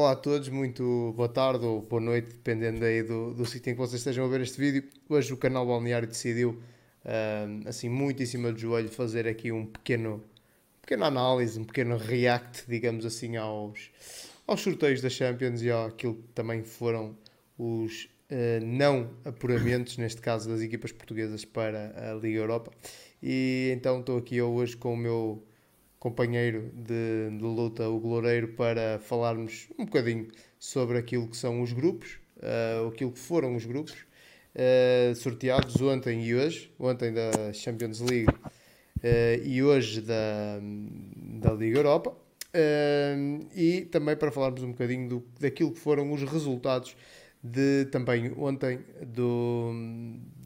Olá a todos, muito boa tarde ou boa noite, dependendo aí do, do sítio em que vocês estejam a ver este vídeo. Hoje o canal Balneário decidiu, assim, muito em cima do joelho, fazer aqui um pequeno, pequena análise, um pequeno react, digamos assim, aos, aos sorteios da Champions e àquilo que também foram os uh, não apuramentos, neste caso das equipas portuguesas para a Liga Europa. E então estou aqui hoje com o meu companheiro de, de, luta, o Gloreiro, para falarmos um bocadinho sobre aquilo que são os grupos, uh, aquilo que foram os grupos, uh, sorteados ontem e hoje, ontem da Champions League uh, e hoje da, da Liga Europa, e também para falarmos um bocadinho do, daquilo que foram os resultados de também ontem do,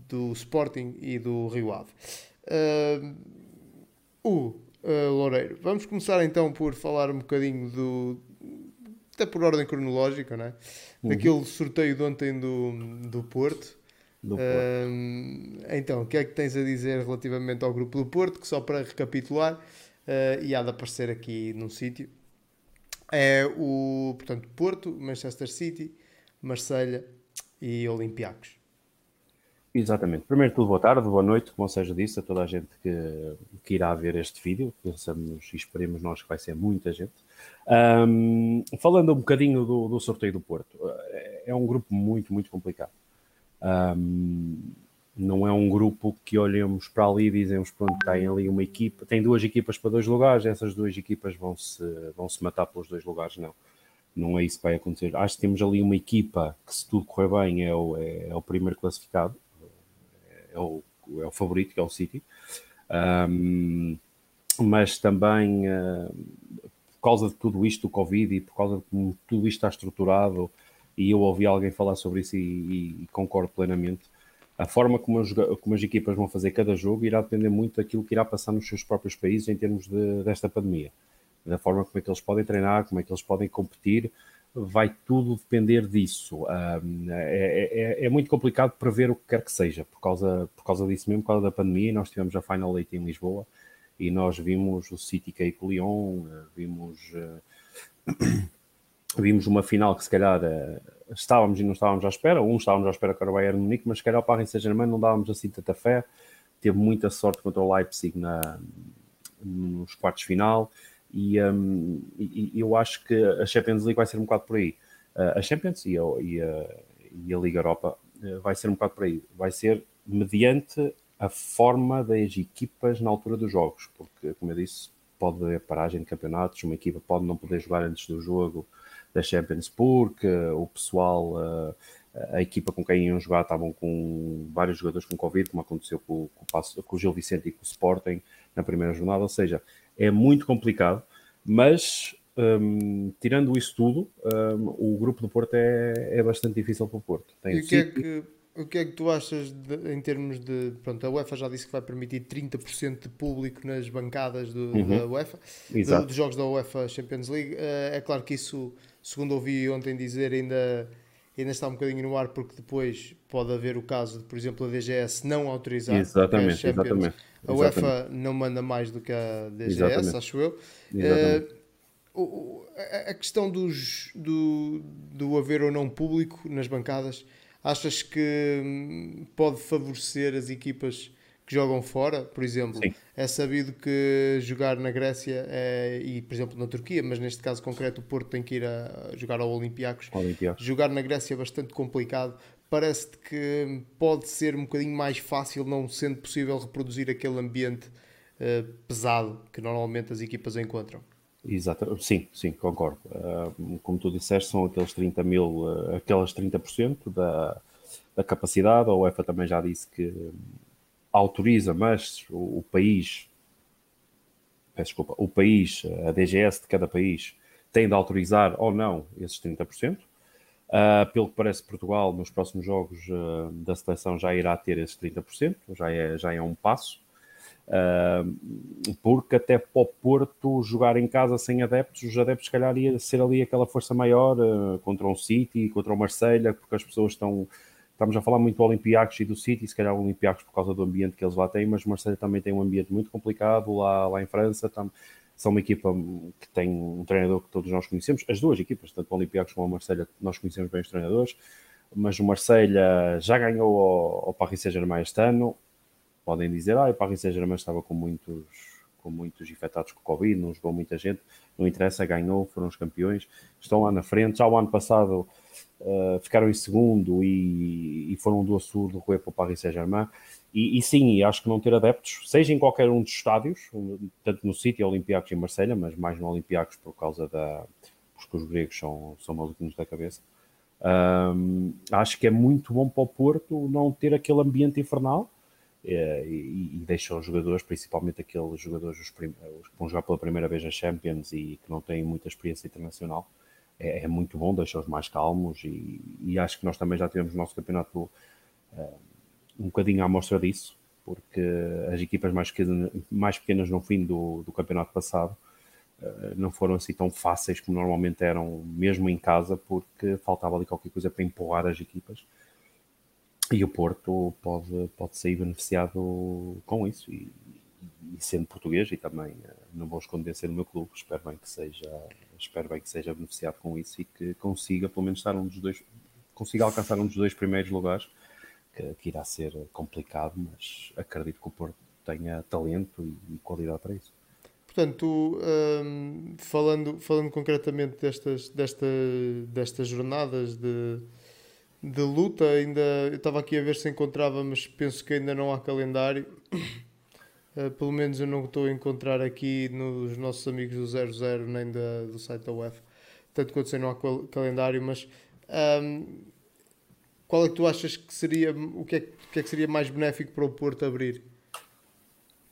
do Sporting e do Rio Ave. o uh, Loureiro. Vamos começar então por falar um bocadinho do. até por ordem cronológica, não é? Uhum. Daquele sorteio de ontem do, do Porto. Do Porto. Uh, então, o que é que tens a dizer relativamente ao grupo do Porto? Que só para recapitular, uh, e há de aparecer aqui num sítio, é o portanto, Porto, Manchester City, Marselha e Olympiacos. Exatamente. Primeiro de tudo, boa tarde, boa noite, como seja disse, a toda a gente que, que irá ver este vídeo. Pensamos e esperemos nós que vai ser muita gente. Um, falando um bocadinho do, do, sorteio do Porto, é, é um grupo muito, muito complicado. Um, não é um grupo que olhemos para ali e dizemos, pronto, tem ali uma equipa, tem duas equipas para dois lugares, essas duas equipas vão se, vão -se matar pelos dois lugares, não. Não é isso que vai acontecer. Acho que temos ali uma equipa que, se tudo correr bem, é o, é, é o primeiro classificado é o, é o favorito, que é o City. Um, mas também uh, por causa de tudo isto do Covid e por causa de como tudo isto está estruturado, e eu ouvi alguém falar sobre isso e, e, e concordo plenamente. A forma como as, como as, equipas vão fazer cada jogo irá depender muito daquilo que irá passar nos seus próprios países em termos de, desta pandemia. Da forma como é que eles podem treinar, como é que eles podem competir, vai tudo depender disso. Um, é, é, é, muito complicado prever o que quer que seja, por causa, por causa disso mesmo, por causa da pandemia. Nós tivemos a Final Eight em Lisboa e nós vimos o City cair com o Lyon, eh, vimos, uh, vimos uma final que se calhar uh, estávamos e não estávamos à espera. Um estávamos à espera que era o Bayern Munique, mas se calhar o Paris Saint-Germain não dávamos assim tanta fé. Teve muita sorte contra o Leipzig na, nos quartos final e, um, e, eu acho que a Champions League vai ser um bocado por aí. Uh, a Champions e a, e, a, e a, Liga Europa uh, vai ser um bocado por aí. Vai ser mediante a forma das equipas na altura dos jogos, porque, como eu disse, pode haver paragem de campeonatos, uma equipa pode não poder jogar antes do jogo da Champions porque o pessoal, uh, a equipa com quem iam jogar estavam com vários jogadores com Covid, como aconteceu com, com, com o Gil Vicente e com o Sporting na primeira jornada, ou seja, é muito complicado, mas um, tirando isso tudo, um, o grupo do Porto é, é bastante difícil para o Porto. Tem e o que, é que, o que é que tu achas de, em termos de. Pronto, a UEFA já disse que vai permitir 30% de público nas bancadas do, uhum. da UEFA, do, dos jogos da UEFA Champions League. Uh, é claro que isso, segundo ouvi ontem dizer, ainda ainda está um bocadinho no ar porque depois pode haver o caso de, por exemplo, a DGS não autorizar exatamente, exatamente, a UEFA não manda mais do que a DGS, exatamente. acho eu. Uh, a questão dos, do, do haver ou não público nas bancadas, achas que hum, pode favorecer as equipas que jogam fora, por exemplo. Sim. É sabido que jogar na Grécia é, e, por exemplo, na Turquia, mas neste caso concreto o Porto tem que ir a jogar ao Olympiacos. Olympiacos. Jogar na Grécia é bastante complicado. Parece-te que pode ser um bocadinho mais fácil, não sendo possível reproduzir aquele ambiente uh, pesado que normalmente as equipas encontram. Exato, sim, sim, concordo. Uh, como tu disseste, são aqueles 30 mil, uh, aquelas 30% da, da capacidade. A UEFA também já disse que autoriza, mas o, o país, peço desculpa, o país, a DGS de cada país, tem de autorizar ou não esses 30%. Uh, pelo que parece, Portugal, nos próximos jogos uh, da seleção, já irá ter esses 30%, já é, já é um passo. Uh, porque até para o Porto jogar em casa sem adeptos, os adeptos, se calhar, ia ser ali aquela força maior contra um City, contra o Marselha, porque as pessoas estão Estamos a falar muito do Olympiacos e do City, se calhar o Olympiacos por causa do ambiente que eles lá têm, mas Marseille também tem um ambiente muito complicado lá, lá em França. Tam, são uma equipa que tem um treinador que todos nós conhecemos, as duas equipas, tanto o Olympiacos como o Marselha, nós conhecemos bem os treinadores, mas o Marselha já ganhou ao, ao Paris Saint-Germain este ano, podem dizer, ah, o Paris Saint-Germain estava com muitos, com muitos infectados com Covid, não jogou muita gente, não interessa, ganhou, foram os campeões, estão lá na frente, já o ano passado uh, ficaram em segundo e, e foram do Açul do Rui para o Paris Saint-Germain, e, e, sim, acho que não ter adeptos, seja em qualquer um dos estádios, tanto no City, Olympiacos e Marselha, mas mais no Olympiacos por causa da. porque os gregos são, são maluquinhos da cabeça. Um, acho que é muito bom para o Porto não ter aquele ambiente infernal é, e, e deixa os jogadores, principalmente aqueles jogadores os os que vão jogar pela primeira vez na Champions e que não têm muita experiência internacional, é, é muito bom, deixa-os mais calmos e, e, acho que nós também já tivemos o nosso campeonato. Uh, um bocadinho à mostra disso, porque as equipas mais pequenas, mais pequenas no fim do, do campeonato passado uh, não foram assim tão fáceis como normalmente eram, mesmo em casa, porque faltava ali qualquer coisa para empurrar as equipas. E o Porto pode, pode sair beneficiado com isso. E, e sendo português, e também uh, não vou esconder ser no meu clube, espero bem que seja, espero bem que seja beneficiado com isso e que consiga pelo menos estar um dos dois, consiga alcançar um dos dois primeiros lugares que, que, irá ser complicado, mas acredito que o Porto tenha talento e, e qualidade para isso. Portanto, um, falando, falando concretamente destas, desta, destas jornadas de, de luta, ainda eu estava aqui a ver se encontrava, mas penso que ainda não há calendário. Uh, pelo menos eu não estou a encontrar aqui nos nossos amigos do 00 nem da, do site da UEF. Tanto quanto sei, não há calendário, mas um, qual é que tu achas que seria o que é, que, é que seria mais benéfico para o Porto abrir?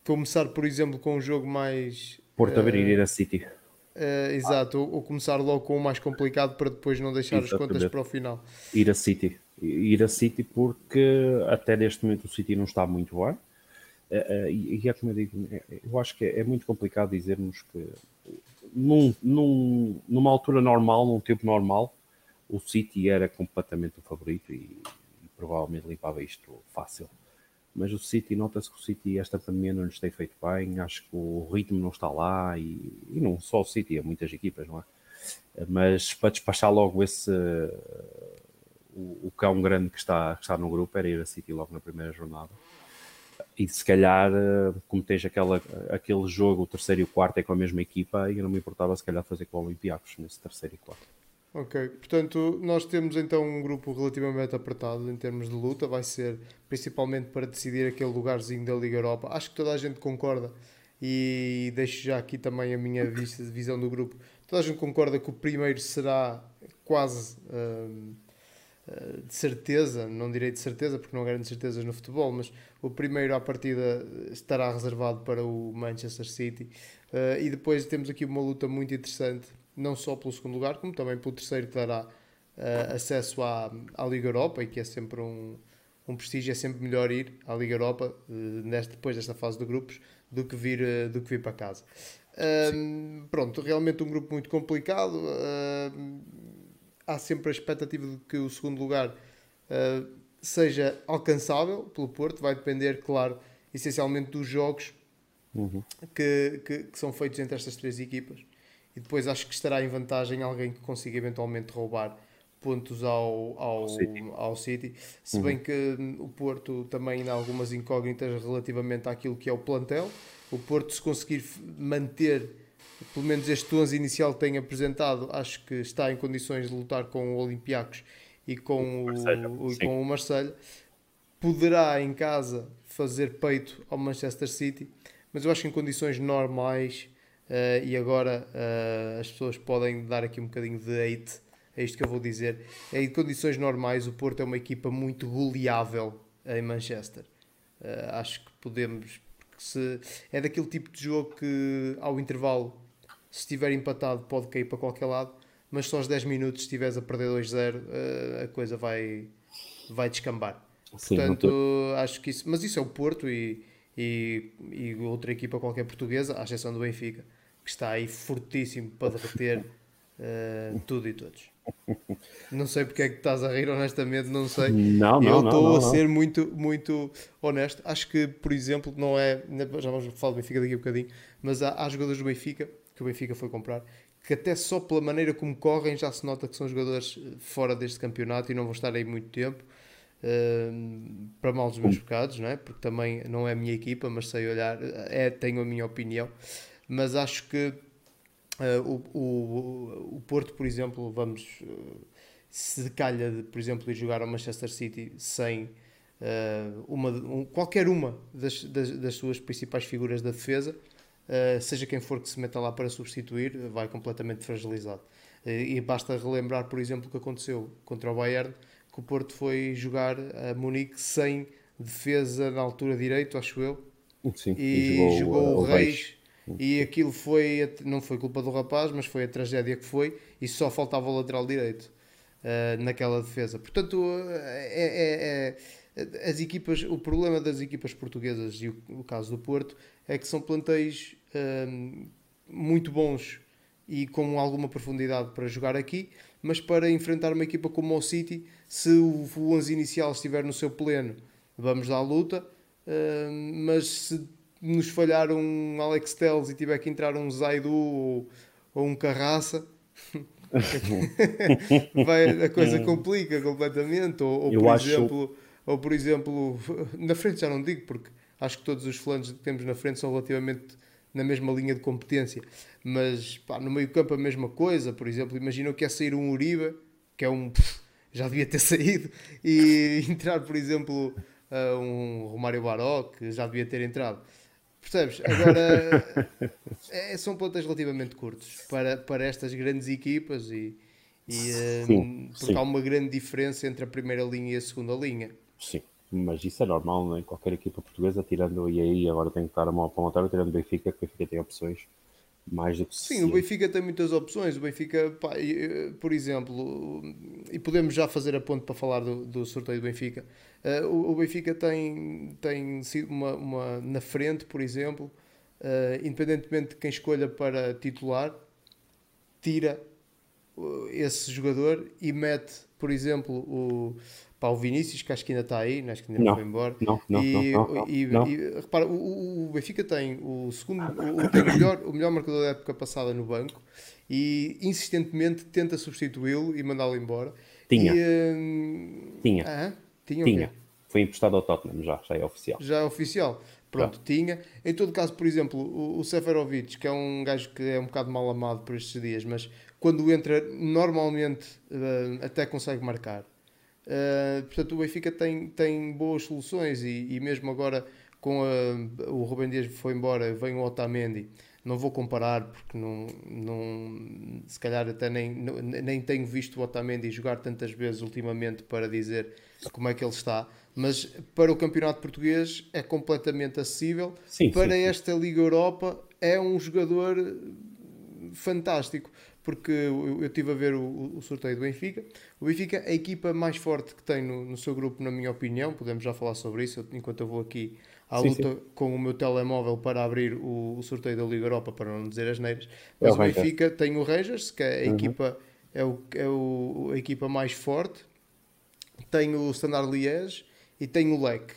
Começar, por exemplo, com um jogo mais. Porto uh, abrir e ir a City. Uh, exato, ou, ou, começar logo com o mais complicado para depois não deixar Exatamente. as contas para o final. Ir a City. Ir a City porque até neste momento o City não está muito bem. Uh, e, e é como eu digo, é, eu acho que é, é muito complicado dizermos que num, num, numa altura normal, num tempo normal, o City era completamente o favorito e, e provavelmente limpava isto fácil. Mas o City, nota-se que o City, esta pandemia não lhes tem feito bem, acho que o ritmo não está lá e, e não só o City, há muitas equipas, não é? Mas para despachar logo esse o, o cão grande que está, que está no grupo era ir a City logo na primeira jornada e se calhar, como tens aquela, aquele jogo, o terceiro e o quarto é com a mesma equipa, e eu não me importava se calhar fazer com o Olympiacos nesse terceiro e quarto. Ok, portanto, nós temos então um grupo relativamente apertado em termos de luta, vai ser principalmente para decidir aquele lugarzinho da Liga Europa. Acho que toda a gente concorda e deixo já aqui também a minha visão do grupo. Toda a gente concorda que o primeiro será quase hum, eh, de certeza, não direi de certeza porque não grandes certezas no futebol, mas o primeiro à partida estará reservado para o Manchester City. Uh, e depois temos aqui uma luta muito interessante não só pelo segundo lugar, como também pelo terceiro que dará uh, acesso à, à Liga Europa e que é sempre um, um prestígio, é sempre melhor ir à Liga Europa neste, depois desta fase de grupos do que vir, do que vir para casa. pronto, realmente um grupo muito complicado. Há sempre a expectativa de que o segundo lugar seja alcançável pelo Porto, vai depender, claro, essencialmente dos jogos uhum. que, que, que, são feitos entre estas três equipas e depois acho que estará em vantagem alguém que consiga eventualmente roubar pontos ao, ao, City. ao City. Se uhum. bem que o Porto também ainda há algumas incógnitas relativamente àquilo que é o plantel. O Porto, se conseguir manter pelo menos este 11 inicial que tem apresentado, acho que está em condições de lutar com o Olympiacos e com o, o, com o Marseille. Poderá em casa fazer peito ao Manchester City, mas eu acho que em condições normais uh, e agora uh, as pessoas podem dar aqui um bocadinho de hate é isto que eu vou dizer. Em condições normais, o Porto é uma equipa muito goleável em Manchester. Uh, acho que podemos. Se, é daquele tipo de jogo que, ao intervalo, se estiver empatado, pode cair para qualquer lado, mas só aos 10 minutos, se estiveres a perder 2-0, uh, a coisa vai, vai descambar. Sim, Portanto, acho que isso. Mas isso é o Porto e, e, e outra equipa qualquer portuguesa, à exceção do Benfica que está aí fortíssimo para derreter uh, tudo e todos. Não sei porque é que estás a rir, honestamente, não sei. Não, não, Eu estou a ser muito, muito honesto. Acho que, por exemplo, não é. Já vamos falar do Benfica daqui a bocadinho, mas há, há jogadores do Benfica que o Benfica foi comprar que até só pela maneira como correm já se nota que são jogadores eh, fora deste campeonato e não vão estar aí muito tempo. Ehm, para mal dos meus pecados, não é? Porque também não é a minha equipa, mas sei olhar, é, tenho a minha opinião. Mas acho que eh, o, o, o Porto, por exemplo, vamos eh, se calha de, por exemplo, ir jogar ao Manchester City sem eh, uma, um- qualquer uma das, das, das suas principais figuras da defesa, eh, seja quem for que se meta lá para substituir, vai completamente fragilizado. Eh, e basta relembrar, por exemplo, o que aconteceu contra o Bayern, que o Porto foi jogar a Munique sem defesa na altura direito, acho eu, Sim, e, jogou, o uh, Reis. E aquilo foi, não foi culpa do rapaz, mas foi a tragédia que foi, e só faltava o lateral direito eh, naquela defesa. Portanto, é, é- é- as equipas, o problema das equipas portuguesas e o, o caso do Porto é que são plantéis ehm, muito bons e com alguma profundidade para jogar aqui, mas para enfrentar uma equipa como o City, se o, o 11 inicial estiver no seu pleno, vamos dar luta, ehm, mas se nos falhar um Alex Telles e tiver que entrar um Zaidu ou, ou um Carraça, vai, a coisa complica completamente. Ou, ou por acho- exemplo, ou por exemplo, na frente já não digo, porque acho que todos os flancos que temos na frente são relativamente na mesma linha de competência. Mas pá, no meio campo a mesma coisa, por exemplo, imagina que é sair um Uribe, que é um já devia ter saído, e entrar, por exemplo, um Romário Baró, que já devia ter entrado. Percebes? Agora é, são plantas relativamente curtos para, para estas grandes equipas e, e Sim, um, porque sim. há uma grande diferença entre a primeira linha e a segunda linha. Sim, mas isso é normal, não é? Qualquer equipa portuguesa, tirando, e aí agora tenho que dar a mão para o Monteiro, tirando o Benfica, que o Benfica tem opções mais do que Sim, o. Benfica tem muitas opções. O Benfica, pá, eh, por exemplo, e podemos já fazer a ponte para falar do, do sorteio do Benfica. Eh, o, o Benfica tem, tem sido uma, uma na frente, por exemplo, eh, independentemente de quem escolha para titular, tira uh, esse jogador e mete, por exemplo, o, pá, o Vinícius, que acho que ainda está aí, acho que ainda não, foi embora. não, não, e, não, não, e- não. e, repara, o, o- Benfica tem o segundo, o, tem o melhor, o melhor marcador da época passada no banco e insistentemente tenta substituí-lo e mandá-lo embora. Tinha. E, hum, Tinha. ah, tinha, Tinha. quê? Foi emprestado ao Tottenham já, já é oficial. Já é oficial. Pronto, tinha. Em todo caso, por exemplo, o, o Seferovic, que é um gajo que é um bocado mal amado por estes dias, mas quando entra, normalmente eh, até consegue marcar. Eh, portanto, o Benfica tem, tem boas soluções e, e mesmo agora com a- o Rubem Dias foi embora, vem o Otamendi. Não vou comparar porque não, não se calhar até nem, nem tenho visto o Otamendi jogar tantas vezes ultimamente para dizer como é que ele está, mas para o campeonato português é completamente acessível. Sim, para sim. esta Liga Europa é um jogador fantástico, porque eu, eu estive a ver o, o sorteio do Benfica. O Benfica é a equipa mais forte que tem no, no seu grupo, na minha opinião. Podemos já falar sobre isso enquanto eu vou aqui à Sim, luta com o meu telemóvel para abrir o, o sorteio da Liga Europa, para não dizer as neiras. É Mas o o Rangers. Benfica tem o Rangers, que é a Uhum. equipa, é, o, é o, a equipa mais forte. Tem o Standard Liège e tem o Lec.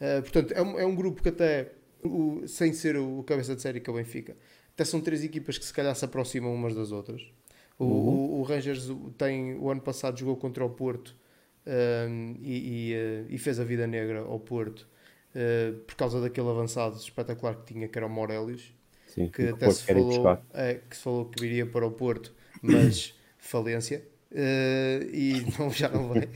Uh, portanto, é um, é um grupo que até, o- sem ser o cabeça de série que é o Benfica, até são três equipas que se calhar se aproximam umas das outras. O, o, o Rangers tem, o ano passado jogou contra o Porto um, e, e, uh, e fez a vida negra ao Porto uh, por causa daquele avançado espetacular que tinha, que era o Morelos, Sim, que até se falou, é, que se falou que viria para o Porto, mas falência. Uh, e não, já não vai.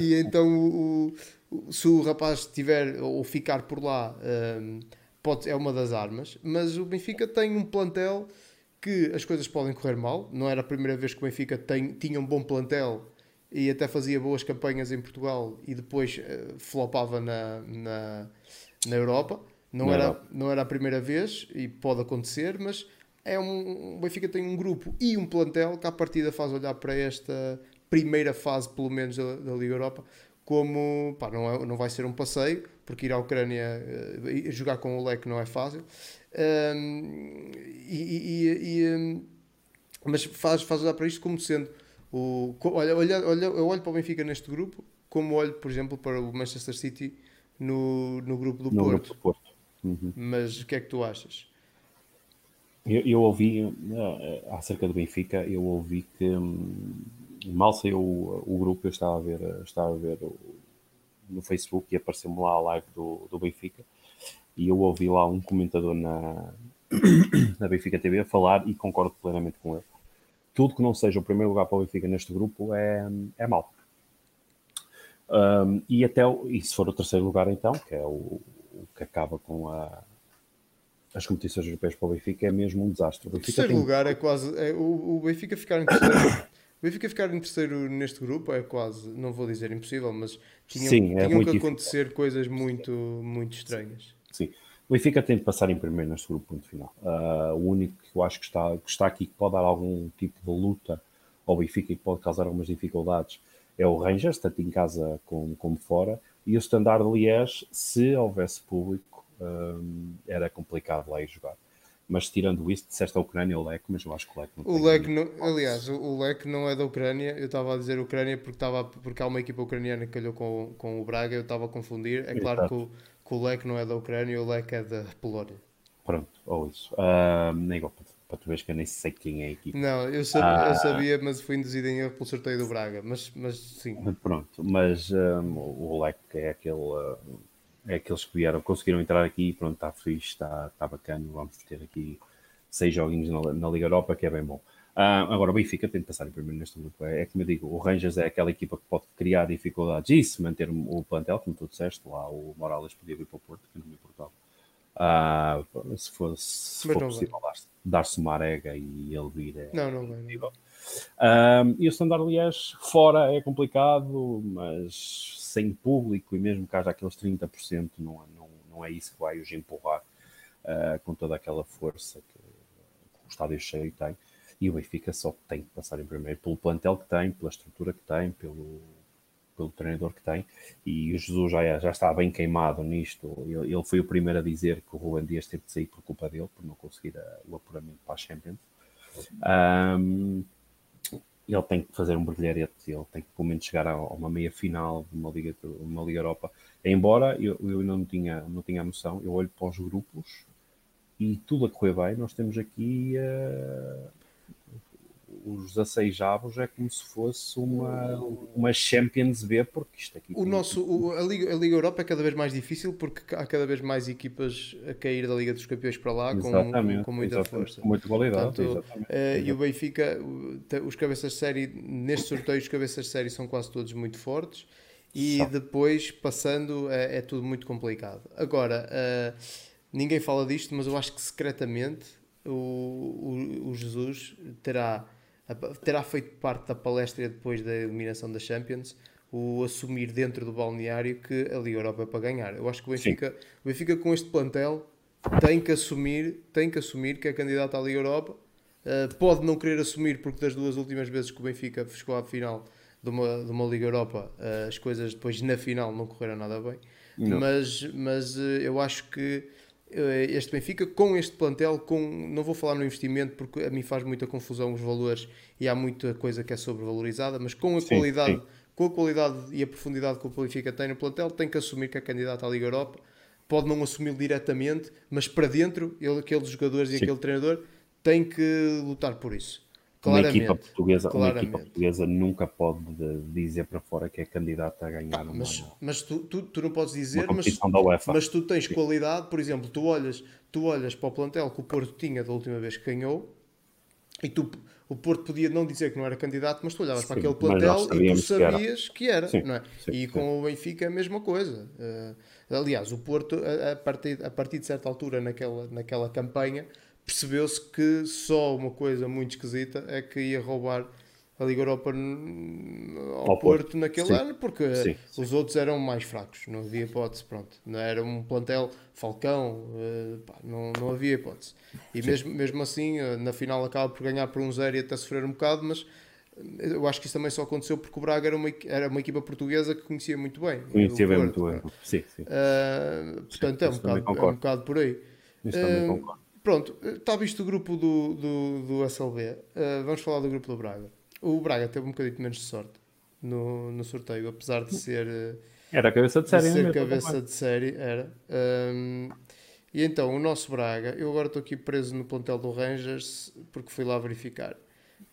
E então, o, o- se o rapaz tiver ou ficar por lá, um, pode, é uma das armas. Mas o Benfica tem um plantel que as coisas podem correr mal. Não era a primeira vez que o Benfica tem, tinha um bom plantel e até fazia boas campanhas em Portugal e depois eh, flopava na, na, na Europa. Não Na era, não era a primeira vez e pode acontecer, mas é um, o Benfica tem um grupo e um plantel que à partida faz olhar para esta primeira fase, pelo menos, da, da Liga Europa, como pá, não, é, não vai ser um passeio, porque ir à Ucrânia e jogar com o leque não é fácil. Ahm, e, e- e- hum, mas faz, faz olhar para isto como sendo o, olha, olha, olha, eu olho para o Benfica neste grupo, como olho, por exemplo, para o Manchester City no, no grupo do no Porto. Grupo do Porto. Uhum. Mas o que é que tu achas? Eu, eu ouvi, uh, acerca do Benfica, eu ouvi que hum, mal saiu o, o, grupo, eu estava a ver, estava a ver o, no Facebook e apareceu-me lá a live do, do Benfica e eu ouvi lá um comentador na, na Benfica TV a falar e concordo plenamente com ele. Tudo que não seja o primeiro lugar para o Benfica neste grupo é, é mau. Um, e até e se for o terceiro lugar então, que é o, o que acaba com a, as competições europeias para o Benfica, é mesmo um desastre. O, terceiro tem... lugar é quase. É, o, o Benfica ficar em terceiro. O Benfica ficar em terceiro neste grupo é quase, não vou dizer impossível, mas tinham, Sim, é tinham que acontecer difícil. coisas muito, muito estranhas. Sim. O Benfica tem de passar em primeiro neste grupo, ponto final. Uh, o único que eu acho que está, que está aqui que pode dar algum tipo de luta ao Benfica e pode causar algumas dificuldades é o Rangers, tanto em casa como, como fora, e o Standard Liège, se houvesse público, um, era complicado lá ir jogar. Mas tirando isso, disseste a Ucrânia o Leque, mas eu acho que o Leque não o Leque não, Aliás, o, o Leque não é da Ucrânia. Eu estava a dizer Ucrânia porque, estava, porque há uma equipa ucraniana que calhou com, com o Braga. Eu estava a confundir. É claro que o, que o Leque não é da Ucrânia, o Leque é da Polónia. Pronto, ou isso. Uh, nem igual para tu veres que eu nem sei quem é a equipa. Não, eu sabia, ah, eu sabia mas fui induzido em erro pelo sorteio do Braga. Mas, mas sim. Pronto, mas um, o Leque é aquele. Uh, é aqueles que vieram, conseguiram entrar aqui, pronto, está fixe, está, está bacana, vamos ter aqui seis joguinhos na, na Liga Europa, que é bem bom. Uh, agora o Benfica tem de passar em primeiro neste grupo. É, é como eu digo, o Rangers é aquela equipa que pode criar dificuldades e se manter o plantel, como tu disseste, lá o Morales podia vir para o Porto, que não me importava. Uh, se for, se for possível dar-se uma arega e ele vir é não, não vai. Um, e o Standard Liège fora é complicado, mas sem público e mesmo haja aqueles 30%, não, não, não é isso que vai os empurrar uh, com toda aquela força que, o estádio cheio tem. E o Benfica só tem que passar em primeiro pelo plantel que tem, pela estrutura que tem, pelo, pelo treinador que tem. E o Jesus já, já está bem queimado nisto. Ele, ele, foi o primeiro a dizer que o Ruben Dias teve de sair por culpa dele, por não conseguir a, o apuramento para a Champions. Um, ele tem que fazer um brilharete, ele tem que pelo menos chegar a uma meia final de uma Liga, uma Liga Europa. Embora eu, eu não, tinha, não tinha a noção, eu olho para os grupos e tudo a correr bem. Nós temos aqui uh, os 16 avos é como se fosse uma, uma Champions B, porque isto aqui. O nosso, o, a, Liga, a Liga Europa é cada vez mais difícil porque há cada vez mais equipas a cair da Liga dos Campeões para lá com, com muita força. Com muita qualidade. Portanto, uh, e o Benfica, os cabeças de série, neste sorteio, os cabeças de série são quase todos muito fortes e Só. depois passando é, é, tudo muito complicado. Agora, uh, ninguém fala disto, mas eu acho que secretamente o, o, o Jesus terá terá feito parte da palestra depois da eliminação da Champions o assumir dentro do balneário que a Liga Europa é para ganhar. Eu acho que o Benfica, o Benfica com este plantel tem que assumir, tem que assumir que é candidato à Liga Europa. Uh, pode não querer assumir porque das duas últimas vezes que o Benfica chegou à final de uma, de uma Liga Europa, uh, as coisas depois na final não correram nada bem. Não. Mas, mas uh, eu acho que este Benfica com este plantel, com, não vou falar no investimento porque a mim faz muita confusão os valores e há muita coisa que é sobrevalorizada, mas com a sim, qualidade, sim. com a qualidade e a profundidade que o Benfica tem no plantel, tem que assumir que é candidato à Liga Europa. Pode não assumir diretamente, mas para dentro, ele, aqueles jogadores e sim. aquele treinador têm que lutar por isso. Claramente, uma equipa portuguesa, uma equipa portuguesa nunca pode dizer para fora que é candidata a ganhar uma, mas, mas tu, tu, tu, não podes dizer, mas, mas tu tens qualidade, por exemplo, tu olhas, tu olhas para o plantel que o Porto tinha da última vez que ganhou e tu, o Porto podia não dizer que não era candidato, mas tu olhavas sim, para aquele plantel e tu sabias que era, que era sim, não é? Sim, e com o Benfica é a mesma coisa. Uh, aliás, o Porto, a, a, partir, a partir de certa altura naquela, naquela campanha, percebeu-se que só uma coisa muito esquisita é que ia roubar a Liga Europa ao, ao Porto, Porto, naquele sim. ano, porque sim, sim. os outros eram mais fracos, não havia hipótese, pronto. Não era um plantel Falcão, pá, não, não havia hipótese. E mesmo, mesmo assim, uh, na final acaba por ganhar por um zero e até sofrer um bocado, mas eh, eu acho que isso também só aconteceu porque o Braga era uma, era uma equipa portuguesa que conhecia muito bem. Conhecia bem muito bem, sim, sim. Uh, portanto, é, um bocado, é um bocado por aí. Isso também concordo. Pronto, está visto o grupo do, do, do SLB. Uh, vamos falar do grupo do Braga. O, Braga teve um bocadinho menos de sorte no, no sorteio, apesar de ser. eh, Era a cabeça de série, de ser mesmo, cabeça de série, era. Um, e então, o nosso Braga, eu agora estou aqui preso no plantel do Rangers porque fui lá verificar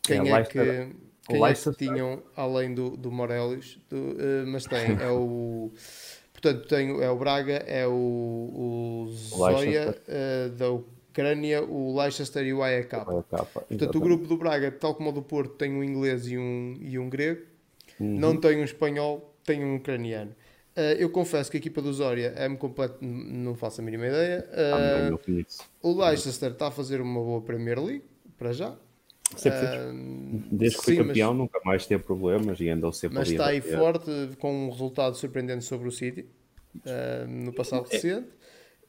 quem É, é, que, quem é que tinham além do, do Morelos, do, eh, mas tem, é o. Portanto, tem, é o Braga, é o, o Zoya Leicester. eh, da Ucrânia, o Leicester e o AEK. Portanto, o grupo do Braga, tal como o do Porto, tem um inglês e um, e um grego. Uhum. Não tem um espanhol, tem um ucraniano. Uh, eu confesso que a equipa do Zória é-me completo, não faço a mínima ideia. Ah, Uh, não conheço. o Leicester está a fazer uma boa Premier League, para já. Sempre. Uh, Desde que foi sim, mas- campeão, nunca mais teve problemas e andou sempre Mas está aí forte, com um resultado surpreendente sobre o City, no passado recente.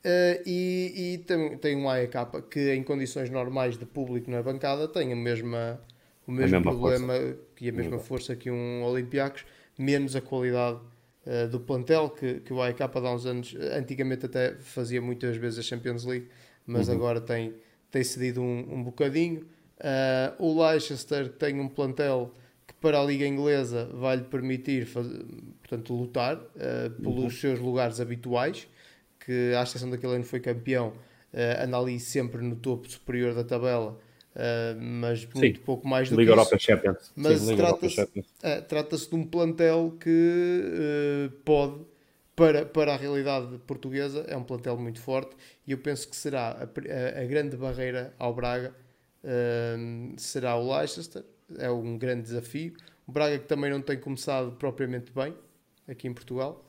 Uh, e e tem, tem um AEK que, em condições normais de público na bancada, tem a mesma, o mesmo mesma problema e a mesma força que um Olympiacos, menos a qualidade uh, do plantel, que, que o AEK há uns anos, antigamente até fazia muitas vezes a Champions League, mas Uhum. agora tem, tem cedido um, um bocadinho. Uh, o Leicester tem um plantel que para a Liga Inglesa vai lhe permitir portanto, lutar pelos seus lugares habituais, que à exceção daquele ano foi campeão, uh, anda ali sempre no topo superior da tabela, uh, mas muito pouco mais do Liga que Europa isso. Champions. Mas Sim, Liga Europa trata-se- Champions. É, Trata-se de um plantel que uh, pode, para, para a realidade portuguesa, é um plantel muito forte e eu penso que será a, a- a grande barreira ao Braga será o Leicester, é um grande desafio. O Braga que também não tem começado propriamente bem aqui em Portugal.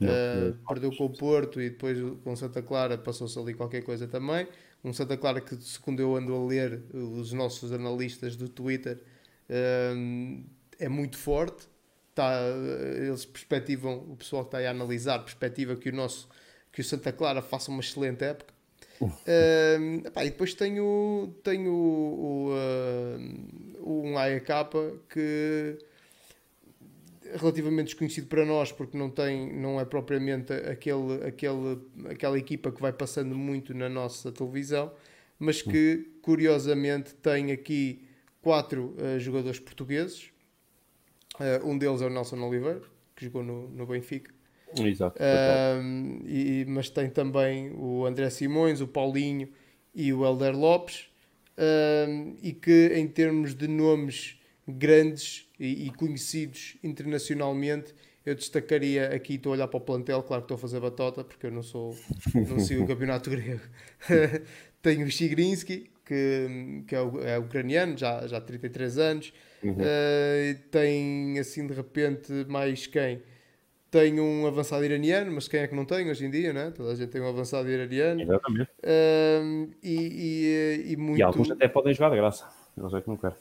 Uh, perdeu com o Porto e depois com o Santa Clara passou-se ali qualquer coisa também. Um Santa Clara que, segundo eu ando a ler os nossos analistas do Twitter, um, é muito forte. Tá, eles perspectivam, o pessoal que está aí a analisar, perspectiva que o nosso que o Santa Clara faça uma excelente época. Um, epá, e depois tenho, tenho o, o, um AEK que relativamente desconhecido para nós porque não tem não é propriamente aquele, aquele, aquela equipa que vai passando muito na nossa televisão mas que curiosamente tem aqui quatro eh, jogadores portugueses. Eh, um deles é o Nelson Oliveira que jogou no, no Benfica. Exato. um, e, mas tem também o André Simões, o Paulinho e o Helder Lopes, e que em termos de nomes grandes e, e conhecidos internacionalmente, eu destacaria aqui, estou a olhar para o plantel, claro que estou a fazer batota, porque eu não sou, não sigo o campeonato grego. Tenho o Chigrinsky, que, que é, o, é ucraniano, já, já há 33 anos. Uh, tem assim de repente mais quem? Tem um avançado iraniano, mas quem é que não tem hoje em dia, né? Toda a gente tem um avançado iraniano. Exatamente. Um, e, e, e muito. E alguns até podem jogar de graça. Eles é que não querem.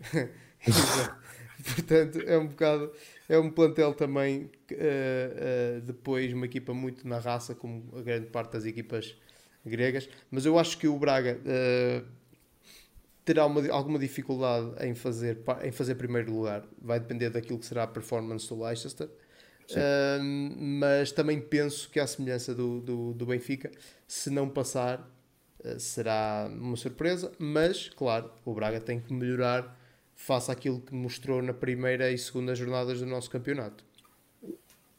Portanto, é um bocado. É um plantel também, uh, uh, depois, uma equipa muito na raça, como a grande parte das equipas gregas. Mas eu acho que o Braga uh, terá uma, alguma dificuldade em fazer, em fazer primeiro lugar. Vai depender daquilo que será a performance do Leicester. Mas também penso que, à semelhança do, do, do Benfica, se não passar, será uma surpresa. Mas, claro, o Braga tem que melhorar face àquilo que mostrou na primeira e segunda jornadas do nosso campeonato.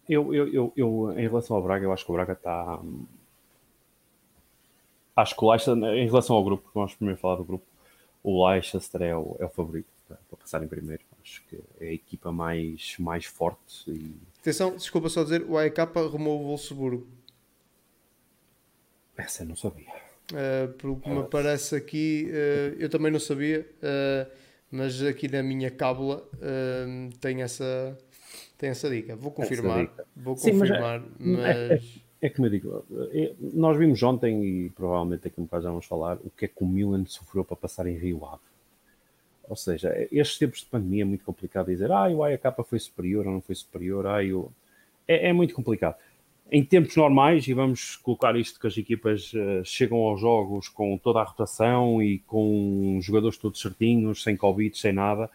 Eu, eu, eu, eu, em relação ao Braga, eu acho que o Braga está. Acho que o Leicester, em relação ao grupo, vamos primeiro falar do grupo, o Leicester é o, é o favorito para, para passar em primeiro. Acho que é a equipa mais, mais forte e Atenção, desculpa só dizer, o AEK arrumou o Wolfsburgo. essa eu não sabia. Uh, pelo que me parece aqui, uh, eu também não sabia, uh, mas aqui na minha cábula uh, tem, essa, tem essa dica. Vou confirmar, dica. vou Sim, mas é- confirmar, é- mas, É como eu digo, é- nós vimos ontem, e provavelmente daqui a um bocado já vamos falar, o que é que o Milan sofreu para passar em Rio Ave. Ou seja, estes tempos de pandemia é muito complicado dizer, ah, o AEK foi superior ou não foi superior, ah, o... é, é muito complicado. Em tempos normais, e vamos colocar isto que as equipas eh, chegam aos jogos com toda a rotação e com jogadores todos certinhos, sem Covid, sem nada,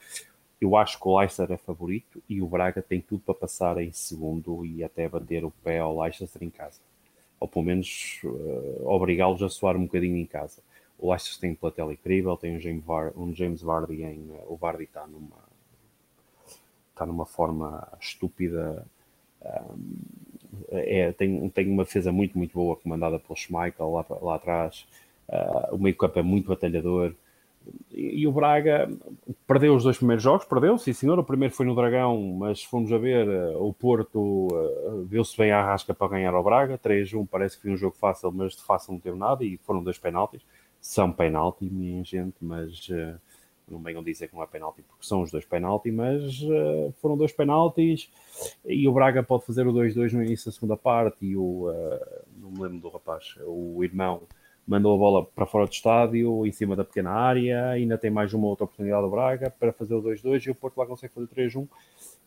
eu acho que o Leicester é favorito e o Braga tem tudo para passar em segundo e até bater o pé ao Leicester em casa. Ou pelo menos eh, obrigá-los a soar um bocadinho em casa. O Leicester tem um platel incrível, tem um James, Var- um James Vardy em. eh, o Vardy está numa, está numa forma estúpida. Um, é, tem, tem uma defesa muito, muito boa, comandada pelo Schmeichel lá, lá atrás. Uh, o meio campo é muito batalhador. E, e, o Braga perdeu os dois primeiros jogos, perdeu, sim senhor. O primeiro foi no Dragão, mas fomos a ver, uh, o Porto uh, viu-se bem à rasca para ganhar ao Braga. 3-1, parece que foi um jogo fácil, mas de fácil não teve nada. E foram dois penaltis. São penalti, minha gente, mas não venham dizer que não é penalti, porque são os dois penaltis, mas uh, foram dois penaltis e o Braga pode fazer o 2-2 no início da segunda parte e o, uh, não me lembro do rapaz, o irmão mandou a bola para fora do estádio, em cima da pequena área, ainda tem mais uma outra oportunidade do Braga para fazer o 2-2 e o Porto lá consegue fazer o 3-1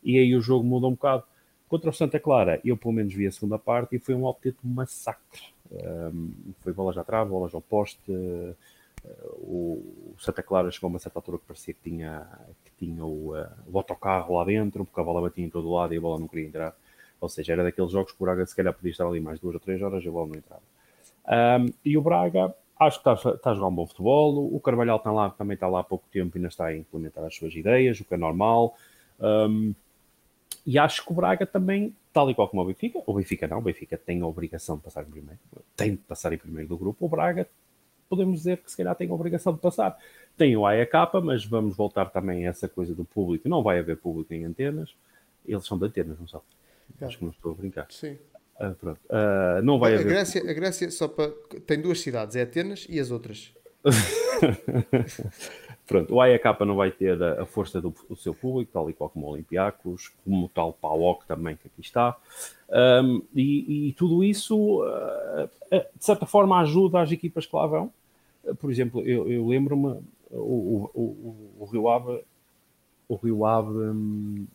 e aí o jogo muda um bocado. Contra o Santa Clara, eu pelo menos vi a segunda parte e foi um autêntico massacre. Um, foi bolas à trave, bolas ao poste, uh, o Santa Clara chegou a uma certa altura que parecia que tinha, que tinha o, uh, o autocarro lá dentro, porque a bola batia em todo lado e a bola não queria entrar. Ou seja, era daqueles jogos que o Braga se calhar podia estar ali mais duas ou três horas e a bola não entrava. Um, e o Braga, acho que está, está, a jogar um bom futebol. O Carvalhal está lá, também está lá há pouco tempo e ainda está a implementar as suas ideias, o que é normal. Um, e acho que o Braga também, tal e qual como o Benfica, o Benfica não, o Benfica tem a obrigação de passar em primeiro, tem de passar em primeiro do grupo. O Braga podemos dizer que se calhar tem a obrigação de passar. Tem o AEK, mas vamos voltar também a essa coisa do público. Não vai haver público em antenas. Eles são de antenas, não são? Acho que não estou a brincar. Sim. Uh, pronto. Uh, não vai a haver. Grécia, a Grécia só para... tem duas cidades, é Atenas e as outras. Pronto, o AEK não vai ter a, força do, do, seu público, tal e qual como o Olympiacos, como tal PAOK também, que aqui está. Um, e, e, tudo isso, uh, de certa forma, ajuda as equipas que lá vão. Uh, por exemplo, eu, eu lembro-me, o, o, o, o, Rio Ave, o Rio Ave um,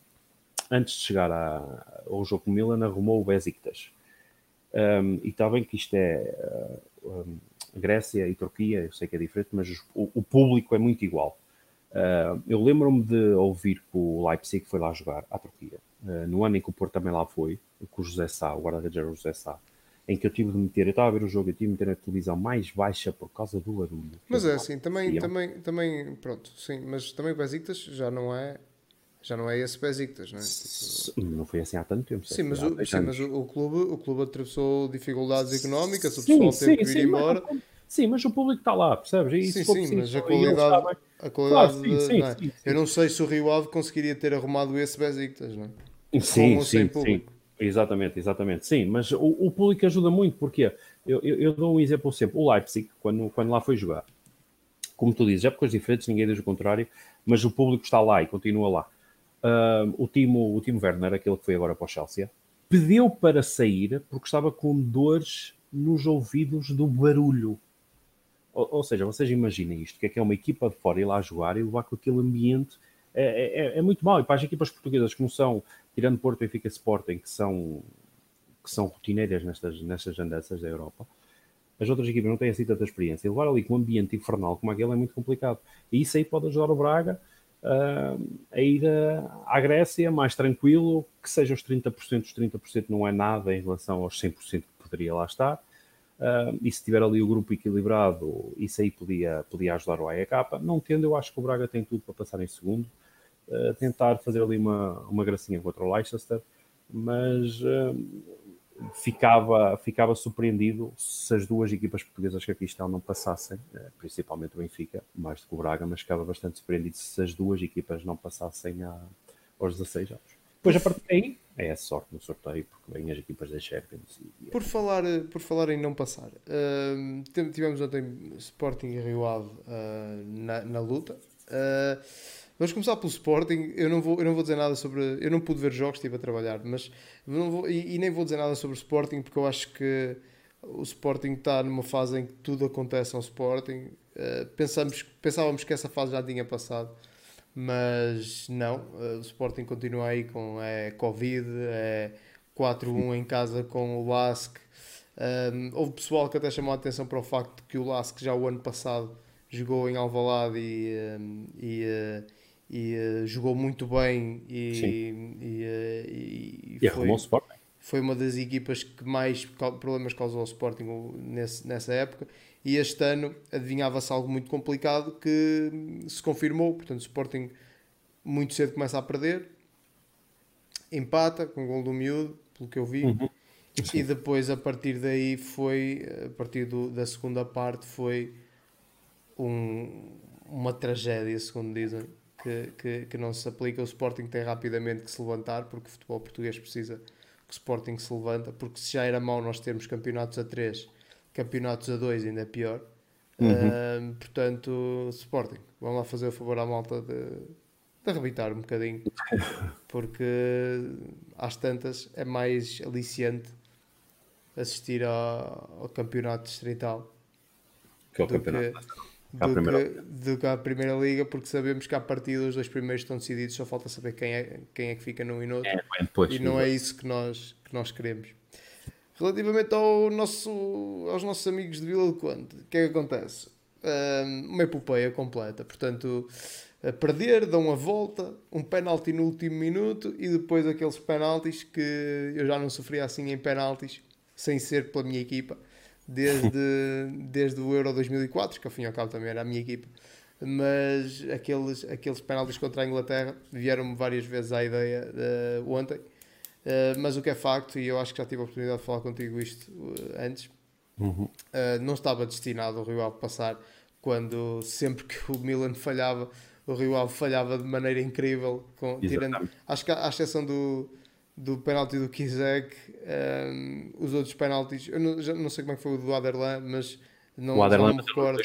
antes de chegar ao jogo com Milan, arrumou o Besiktas. Um, e está bem que isto é uh, Grécia e Turquia, eu sei que é diferente, mas o, o público é muito igual. Uh, eu lembro-me de ouvir que o Leipzig foi lá jogar à Turquia, uh, no ano em que o Porto também lá foi, com o José Sá, o guarda-redes era o José Sá, em que eu tive de meter, eu estava a ver o jogo, eu tive de meter a televisão mais baixa por causa do barulho. Mas é assim, também, também, também, pronto, sim, mas também o Besiktas já não é, já não é esse Besiktas, não é? Tipo... Não foi assim há tanto tempo. Sim, mas, o, sim mas o, o, clube, o clube atravessou dificuldades económicas, o pessoal sim, teve sim, que ir embora. Mas, sim, mas o público está lá, percebes? E sim, sim, mas a qualidade... A qualidade claro, sim, não é? Eu não sei se o Rio Ave conseguiria ter arrumado esse Besiktas, não é? Sim, sim, sim. Exatamente, exatamente. Sim, mas o, o público ajuda muito, porque eu, eu, eu, dou um exemplo sempre. O Leipzig, quando, quando lá foi jogar, como tu dizes, épocas diferentes, ninguém diz o contrário, mas o público está lá e continua lá. Uh, o, Timo, o Timo Werner, aquele que foi agora para o Chelsea, pediu para sair porque estava com dores nos ouvidos do barulho. Ou, ou, seja, vocês imaginem isto, que é que é uma equipa de fora ir lá jogar e levar com aquele ambiente é, é, é, é muito mau. E para as equipas portuguesas que não são, tirando Porto, e Fica Sporting, que são, que são rotineiras nestas, nestas andanças da Europa, as outras equipas não têm assim tanta experiência. Levar ali com um ambiente infernal como aquele é muito complicado. E isso aí pode ajudar o Braga uh, a ir à Grécia mais tranquilo, que seja os 30%, os 30% não é nada em relação aos 100% que poderia lá estar Uh, e se tiver ali o grupo equilibrado, isso aí podia, podia ajudar o AEK. Não tendo, eu acho que o Braga tem tudo para passar em segundo. Uh, tentar fazer ali uma, uma gracinha contra o Leicester, mas ficava, ficava surpreendido se as duas equipas portuguesas que aqui estão não passassem, principalmente o Benfica, mais do que o Braga, mas ficava bastante surpreendido se as duas equipas não passassem a, aos 16 anos. Depois, a partir daí, é a sorte no sorteio, porque vêm as equipas da Champions. E, por, falar, por falar em não passar, uh, tivemos ontem Sporting e Rio Ave uh, na, na, luta. Uh, vamos começar pelo Sporting. Eu não, vou, eu não vou dizer nada sobre. Eu não pude ver jogos, estive a trabalhar, mas não vou, e, e, nem vou dizer nada sobre o Sporting, porque eu acho que o Sporting está numa fase em que tudo acontece ao Sporting. Uh, pensamos, pensávamos que essa fase já tinha passado mas não, o Sporting continua aí com é, Covid, é 4-1 em casa com o LASK. Um, houve pessoal que até chamou a atenção para o facto de que o LASK já o ano passado jogou em Alvalade e, um, e, uh, e uh, jogou muito bem e, e, uh, e, e foi, foi uma das equipas que mais problemas causou ao Sporting nesse, nessa época e este ano adivinhava-se algo muito complicado que se confirmou. Portanto, o Sporting muito cedo começa a perder empata com o gol do miúdo, pelo que eu vi. Uhum. E depois, a partir daí, foi, a partir do, da segunda parte, foi um, uma tragédia, segundo dizem, que, que, que, não se aplica. O Sporting tem rapidamente que se levantar, porque o futebol português precisa que o Sporting se levanta, porque se já era mau nós termos campeonatos a 3, campeonatos a 2 ainda é pior. Uhum. Uh, portanto, Sporting, vamos lá fazer o favor à malta de, de arrebitar um bocadinho, porque às tantas é mais aliciante assistir ao, ao campeonato distrital que o campeonato. Que, do, primeira... que, do que à Primeira Liga, porque sabemos que à partida os dois primeiros estão decididos, só falta saber quem é, quem é que fica num e no outro. É, depois, e não é isso que nós, que nós queremos. Relativamente ao nosso, aos nossos amigos de Vila do Conde, o que é que acontece? Um, uma epopeia completa, portanto, a perder, dão a volta, um penalti no último minuto e depois aqueles penaltis que eu já não sofria assim em penaltis, sem ser pela minha equipa desde, desde o Euro 2004, que ao fim e ao cabo também era a minha equipa. Mas aqueles, aqueles penaltis contra a Inglaterra vieram-me várias vezes à ideia uh, ontem. Uh, mas o que é facto, e eu acho que já tive a oportunidade de falar contigo isto uh, antes, uhum. não estava destinado o Rio Ave passar quando sempre que o Milan falhava, o Rio Ave falhava de maneira incrível, com, tirando, acho que à exceção do, do penalti do Kizek, um, os outros penaltis, eu não, já não sei como é que foi o do Aderlan, mas não, o Aderlan não me recordo.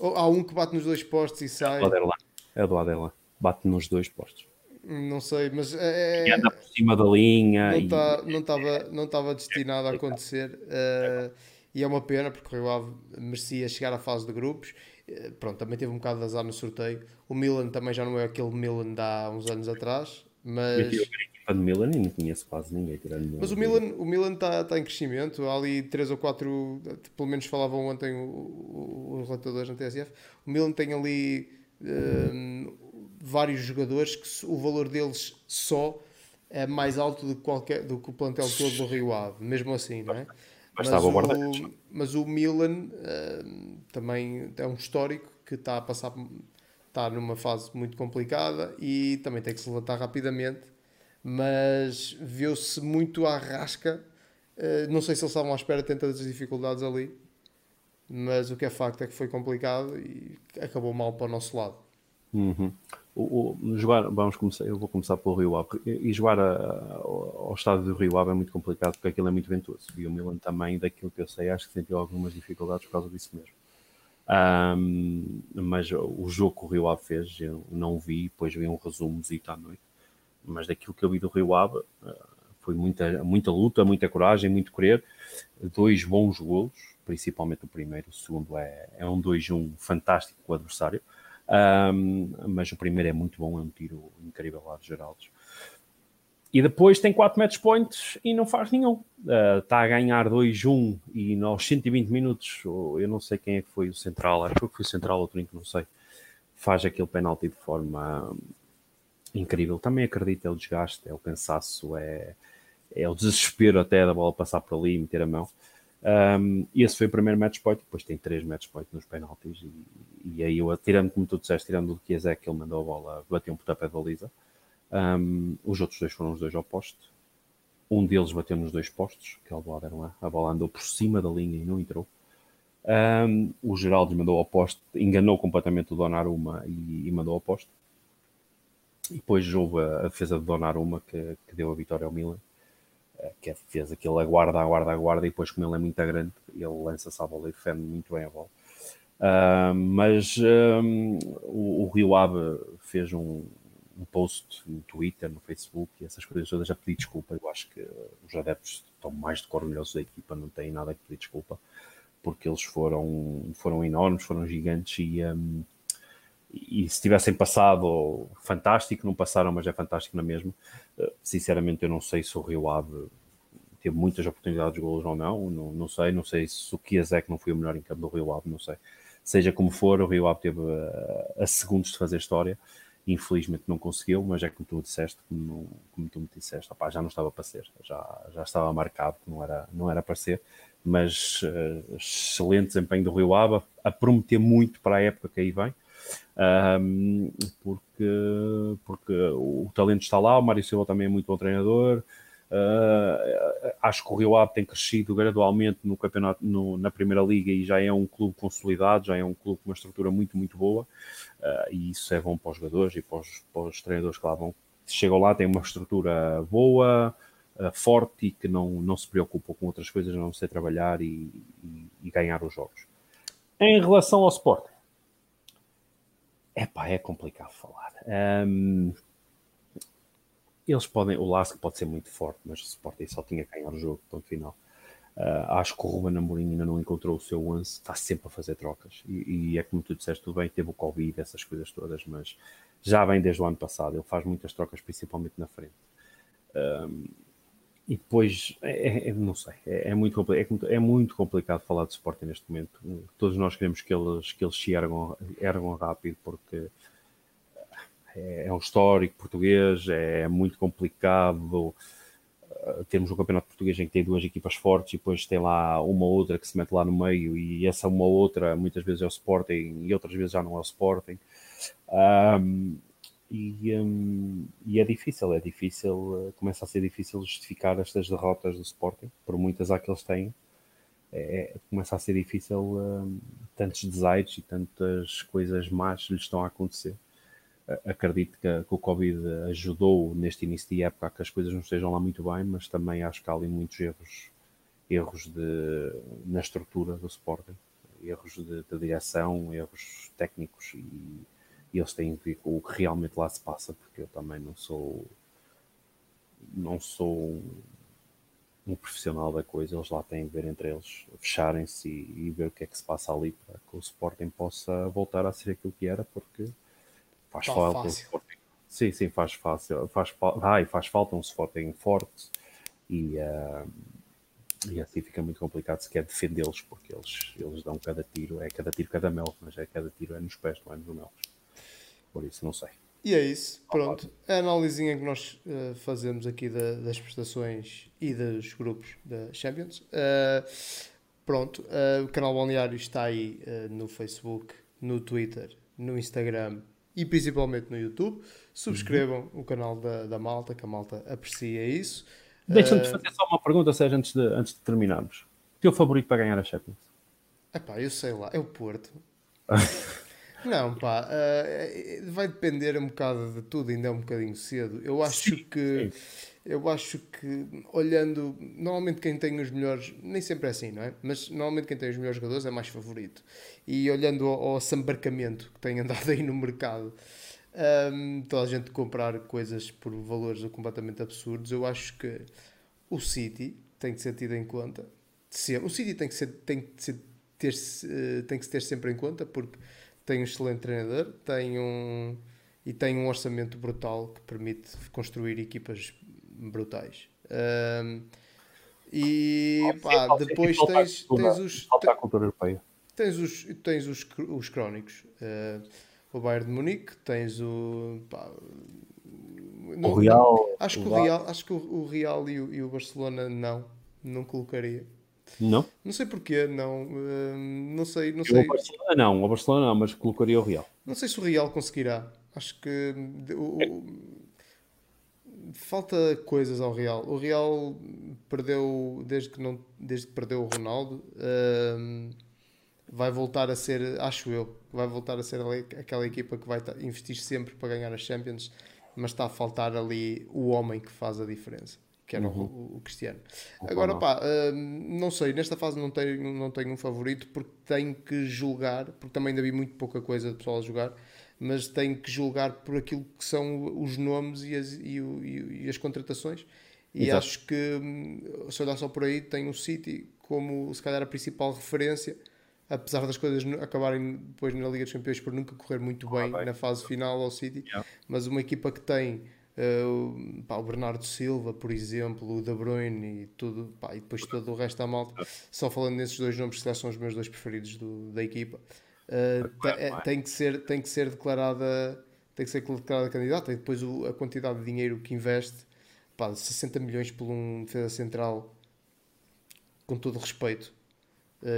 Oh, há um que bate nos dois postos e sai. É do Aderlan, é do Aderlan. bate nos dois postos. Não sei, mas é, e anda por cima da linha. Não estava e... tá, não não destinado a acontecer. Uh, e é uma pena porque o Rio Ave merecia chegar à fase de grupos. Uh, pronto, também teve um bocado de azar no sorteio. O Milan também já não é aquele Milan de há uns anos atrás, mas equipa de Milan e não conheço quase ninguém tirando Mas o Milan o Milan está tá em crescimento. Há ali três ou quatro, pelo menos falavam ontem os relatadores na TSF. O Milan tem ali um, vários jogadores que o valor deles só é mais alto do que, qualquer, do que o plantel todo do Rio Ave, mesmo assim, não é? Mas, mas, o, mas o Milan uh, também é um histórico que está a passar está numa fase muito complicada e também tem que se levantar rapidamente mas viu-se muito à rasca. Uh, não sei se eles estavam à espera de tantas dificuldades ali, mas o que é facto é que foi complicado e acabou mal para o nosso lado. Uhum. O, o, jogar, vamos começar, eu vou começar pelo Rio Ave. E, e jogar a, a, ao estádio do Rio Ave é muito complicado porque aquilo é muito ventoso. E o Milan também, daquilo que eu sei, acho que sentiu algumas dificuldades por causa disso mesmo. Um, mas o jogo que o Rio Ave fez, eu não vi, depois vi um resumo à noite mas daquilo que eu vi do Rio Ave, eh, foi muita, muita luta, muita coragem, muito querer. Dois bons golos, principalmente o primeiro. O segundo é, é um 2-1 fantástico com o adversário. Um, mas o primeiro é muito bom, é um tiro incrível lá de Geraldes. E depois tem 4 match points e não faz nenhum. Está uh, a ganhar 2-1 e nos 120 minutos, eu não sei quem é que foi o central, acho que foi o central ou o não sei, faz aquele penalti de forma incrível. Também acredito, é o desgaste, é o cansaço, é, é o desespero até da bola passar por ali e meter a mão. Um, esse foi o primeiro match point, depois tem três match point nos penaltis, e, e aí eu, tirando, como tu disseste, tirando do que é que ele mandou a bola, bateu um pontapé de baliza. Um, os outros dois foram os dois ao poste. Um deles bateu nos dois postos, que é o Boaderlan. A bola andou por cima da linha e não entrou. Um, o Geraldo mandou ao poste, enganou completamente o Donnarumma e, e mandou ao poste. E depois houve a, a defesa de Donnarumma que, que deu a vitória ao Milan, eh, que é defesa que ele aguarda, aguarda, aguarda, e depois como ele é muito grande, ele lança-se à bola e defende muito bem a bola. Uh, mas um, o, o, Rio Ave fez um, um, post no Twitter, no Facebook e essas coisas todas a pedir desculpa. Eu acho que os adeptos estão mais de orgulhosos da equipa, não têm nada a pedir desculpa, porque eles foram, foram enormes, foram gigantes e, um, e se tivessem passado, fantástico, não passaram, mas é fantástico na mesma. Eh, sinceramente, eu não sei se o Rio Ave teve muitas oportunidades de golos ou não, não, não sei, não sei se o Kiazek não foi o melhor em campo do Rio Ave, não sei. Seja como for, o Rio Ave teve a, a segundos de fazer história, infelizmente não conseguiu, mas é como tu disseste, como, como tu me disseste, opá, já não estava para ser, já, já estava marcado, não era, não era para ser, mas uh, excelente desempenho do Rio Ave, a prometer muito para a época que aí vem, porque, porque o talento está lá, o Mário Silva também é muito bom treinador. Uh, acho que o Rio Ave tem crescido gradualmente no campeonato, no, na Primeira Liga e já é um clube consolidado, já é um clube com uma estrutura muito, muito boa. Uh, e isso é bom para os jogadores e para os, para os treinadores que lá vão. Chegam lá, têm uma estrutura boa, uh, forte e que não, não se preocupam com outras coisas, não sei trabalhar e, e, e ganhar os jogos. Em relação ao Sport, Epá, é complicado falar. Um, eles podem, o Lasco pode ser muito forte, mas o Sporting só tinha que ganhar o jogo, ponto final. Uh, acho que o Ruben Amorim ainda não encontrou o seu lance, está sempre a fazer trocas. E, e, é como tu disseste, tudo bem, teve o Covid, essas coisas todas, mas já vem desde o ano passado. Ele faz muitas trocas, principalmente na frente. Um, e depois, é, é, é, não sei, é, é muito, é, é, muito complicado falar de Sporting neste momento. Todos nós queremos que eles, que eles se ergam, ergam rápido, porque é, é um histórico português, é muito complicado uh, termos um campeonato português em que tem duas equipas fortes e depois tem lá uma outra que se mete lá no meio e essa uma outra muitas vezes é o Sporting e outras vezes já não é o Sporting. Um, e, um, e, é difícil, é difícil, uh, começa a ser difícil justificar estas derrotas do Sporting, por muitas há que eles têm. É, começa a ser difícil um, tantos desaires e tantas coisas más lhes estão a acontecer. Acredito que, que, o Covid ajudou neste início de época a que as coisas não estejam lá muito bem, mas também acho que há ali muitos erros, erros de, na estrutura do Sporting, erros de, de direção, erros técnicos e e eles têm que ver com o que realmente lá se passa, porque eu também não sou não sou um profissional da coisa, eles lá têm que ver entre eles, fecharem-se e, e, ver o que é que se passa ali para que o Sporting possa voltar a ser aquilo que era, porque faz tá falta fácil. um Sporting. Sim, sim, faz fácil, faz, ai, faz falta um Sporting forte e, uh, e assim fica muito complicado se quer defendê-los, porque eles, eles dão cada tiro, é cada tiro cada mel, mas é cada tiro é nos pés, não é nos melos. Por isso, não sei. E é isso, pronto. A análisinha que nós uh, fazemos aqui da, das prestações e dos grupos da Champions. Uh, pronto, uh, o canal Balneário está aí no Facebook, no Twitter, no Instagram e principalmente no YouTube. Subscrevam uhum. o canal da, da malta, que a malta aprecia isso. Deixa-me fazer só uma pergunta, Sérgio, antes de, antes de terminarmos. O teu favorito para ganhar a Champions? Epá, eu sei lá, é o Porto. Não, pá, uh, vai depender um bocado de tudo, ainda é um bocadinho cedo. Eu acho sim, que. Sim. Eu acho que, olhando, normalmente quem tem os melhores, nem sempre é assim, não é? Mas normalmente quem tem os melhores jogadores é mais favorito. E olhando ao, ao sambarcamento que tem andado aí no mercado, um, ehm, toda a gente comprar coisas por valores completamente absurdos, eu acho que o City tem que ser tido em conta. O City tem que ser, tem que ser, ter, eh, tem que se ter sempre em conta, porque tem um excelente treinador, tem um e tem um orçamento brutal que permite construir equipas brutais. Um, e pá, depois tens, tens os falta a cultura europeia. Tens os tens os, os crónicos. Uh, o Bayern de Munique, tens o pá, não, o Real. acho que o Real, acho que o, Real e o, e o Barcelona não, não colocaria. Não? Não sei porquê, não. Uh, não sei, não sei. O Barcelona não, o Barcelona não, mas colocaria o Real. Não sei se o Real conseguirá. Acho que o, o, falta coisas ao Real. O Real perdeu desde que não, desde que perdeu o Ronaldo. Uh, vai voltar a ser, acho eu, vai voltar a ser aquela equipa que vai investir sempre para ganhar as Champions, mas está a faltar ali o homem que faz a diferença que era uhum. o, o, Cristiano. Agora, pá, uh, não sei, nesta fase não tenho, não tenho um favorito porque tenho que julgar, porque também ainda vi muito pouca coisa de pessoal a jogar, mas tenho que julgar por aquilo que são os nomes e as, e, e, e as contratações. E Exato. acho que, hum, se olhar só por aí, tem o City como se calhar a principal referência, apesar das coisas acabarem depois na Liga dos Campeões por nunca correr muito bem, ah, bem. na fase final ao City, yeah. mas uma equipa que tem Uh, pá, o Bernardo Silva, por exemplo, o De Bruyne e tudo, pá, e depois todo o resto da malta. Só falando nesses dois nomes, que são os meus dois preferidos do, da equipa, uh, tem, que ser, tem que ser declarada tem que ser declarada candidata e depois o, a quantidade de dinheiro que investe, pá, 60 milhões por um defesa central, com todo respeito,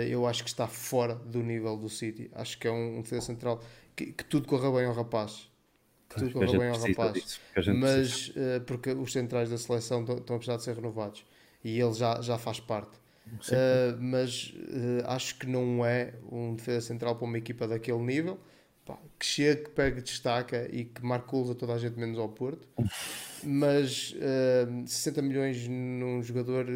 eu acho que está fora do nível do City. Acho que é um, um defesa central que, que tudo corra bem ao rapaz. Que tudo corra bem ao rapaz. Disso, mas uh, porque os centrais da seleção estão, estão a precisar de ser renovados e ele já, já faz parte. Uh, mas uh, acho que não é um defesa central para uma equipa daquele nível pá, que chega, que pega, destaca e que marca gols a toda a gente menos ao Porto. Mas uh, 60 milhões num jogador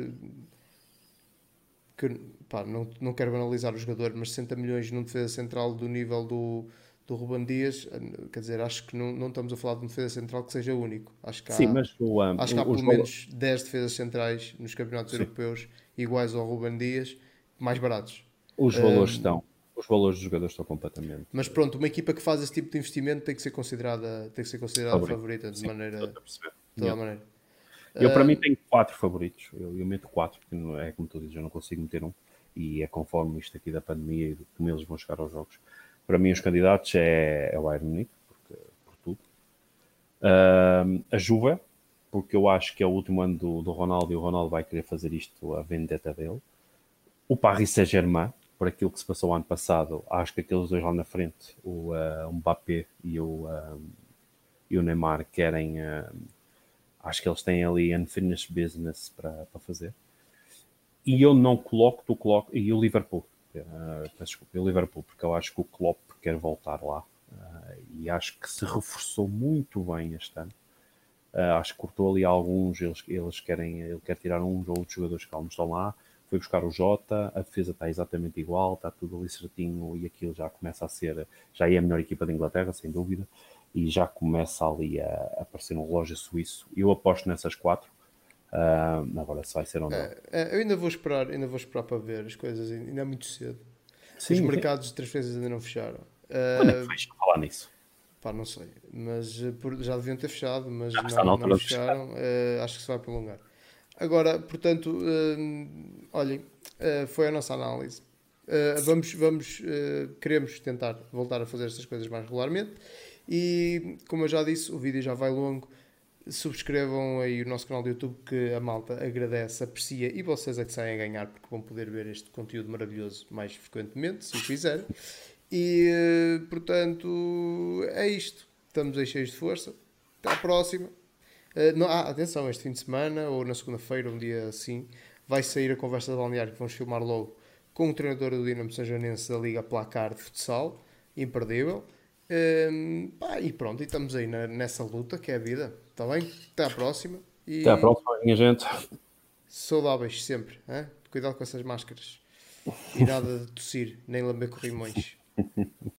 que pá, não, não quero banalizar o jogador, mas 60 milhões num defesa central do nível do, do Ruben Dias, quer dizer, acho que não, não estamos a falar de um defesa central que seja único. Acho que há, Sim, mas o, um, acho que há pelo menos 10 defesas centrais nos campeonatos Sim. europeus iguais ao Ruben Dias, mais baratos. Os valores um, estão. Os valores dos jogadores estão completamente. Mas pronto, uma equipa que faz esse tipo de investimento tem que ser considerada, tem que ser considerada favorita de Sim, maneira. De toda a maneira. Eu, para mim, tenho quatro favoritos. Eu, eu meto quatro, porque não é como tu dizes, eu não consigo meter um. E é conforme isto aqui da pandemia e como eles vão chegar aos jogos. Para mim, os candidatos é, é o Bayern Munique, porque, por tudo. Uh, a Juve, porque eu acho que é o último ano do, do Ronaldo e o Ronaldo vai querer fazer isto a vendetta dele. O Paris Saint-Germain, por aquilo que se passou ano passado, acho que aqueles dois lá na frente, o, uh, Mbappé e o, uh, e o Neymar, querem. Uh, acho que eles têm ali unfinished business para, para fazer. E eu não coloco, tu coloco. E o Liverpool, uh, desculpa, o Liverpool, porque eu acho que o Klopp quer voltar lá. e acho que se reforçou muito bem este ano. Uh, acho que cortou ali alguns, eles, eles querem, ele quer tirar uns ou outros jogadores que não estão lá. Foi buscar o Jota, a defesa está exatamente igual, está tudo ali certinho e aquilo já começa a ser, já é a melhor equipa da Inglaterra, sem dúvida, e já começa ali a, a aparecer um relógio suíço. Eu aposto nessas quatro. Uh, agora se vai ser ou não. É, é, eu ainda vou esperar, ainda vou esperar para ver as coisas, ainda é muito cedo. Sim, Os mercados de transferências ainda não fecharam. Quando é que vais falar nisso? Pá, não sei. Mas eh, já deviam ter fechado, mas já não, não fecharam. Uh, acho que se vai prolongar. Agora, portanto, uh, olhem, uh, foi a nossa análise. vamos, vamos queremos tentar voltar a fazer estas coisas mais regularmente. E, como eu já disse, o vídeo já vai longo. Subscrevam aí o nosso canal do YouTube que a malta agradece, aprecia e vocês é que saem a ganhar porque vão poder ver este conteúdo maravilhoso mais frequentemente, se o quiserem. E, eh, portanto, é isto. Estamos aí cheios de força. Até à próxima. Não, ah, atenção, este fim de semana ou na segunda-feira, um dia assim, vai sair a conversa de balneário que vamos filmar logo com o treinador do Dinamo Janense da Liga Placar de Futsal, imperdível. Um, pá, e pronto, e estamos aí na, nessa luta que é a vida. Está bem? Até à próxima. E Até à próxima, minha gente. Saudáveis sempre. Hein? Cuidado com essas máscaras. E nada de tossir, nem lamber corrimões.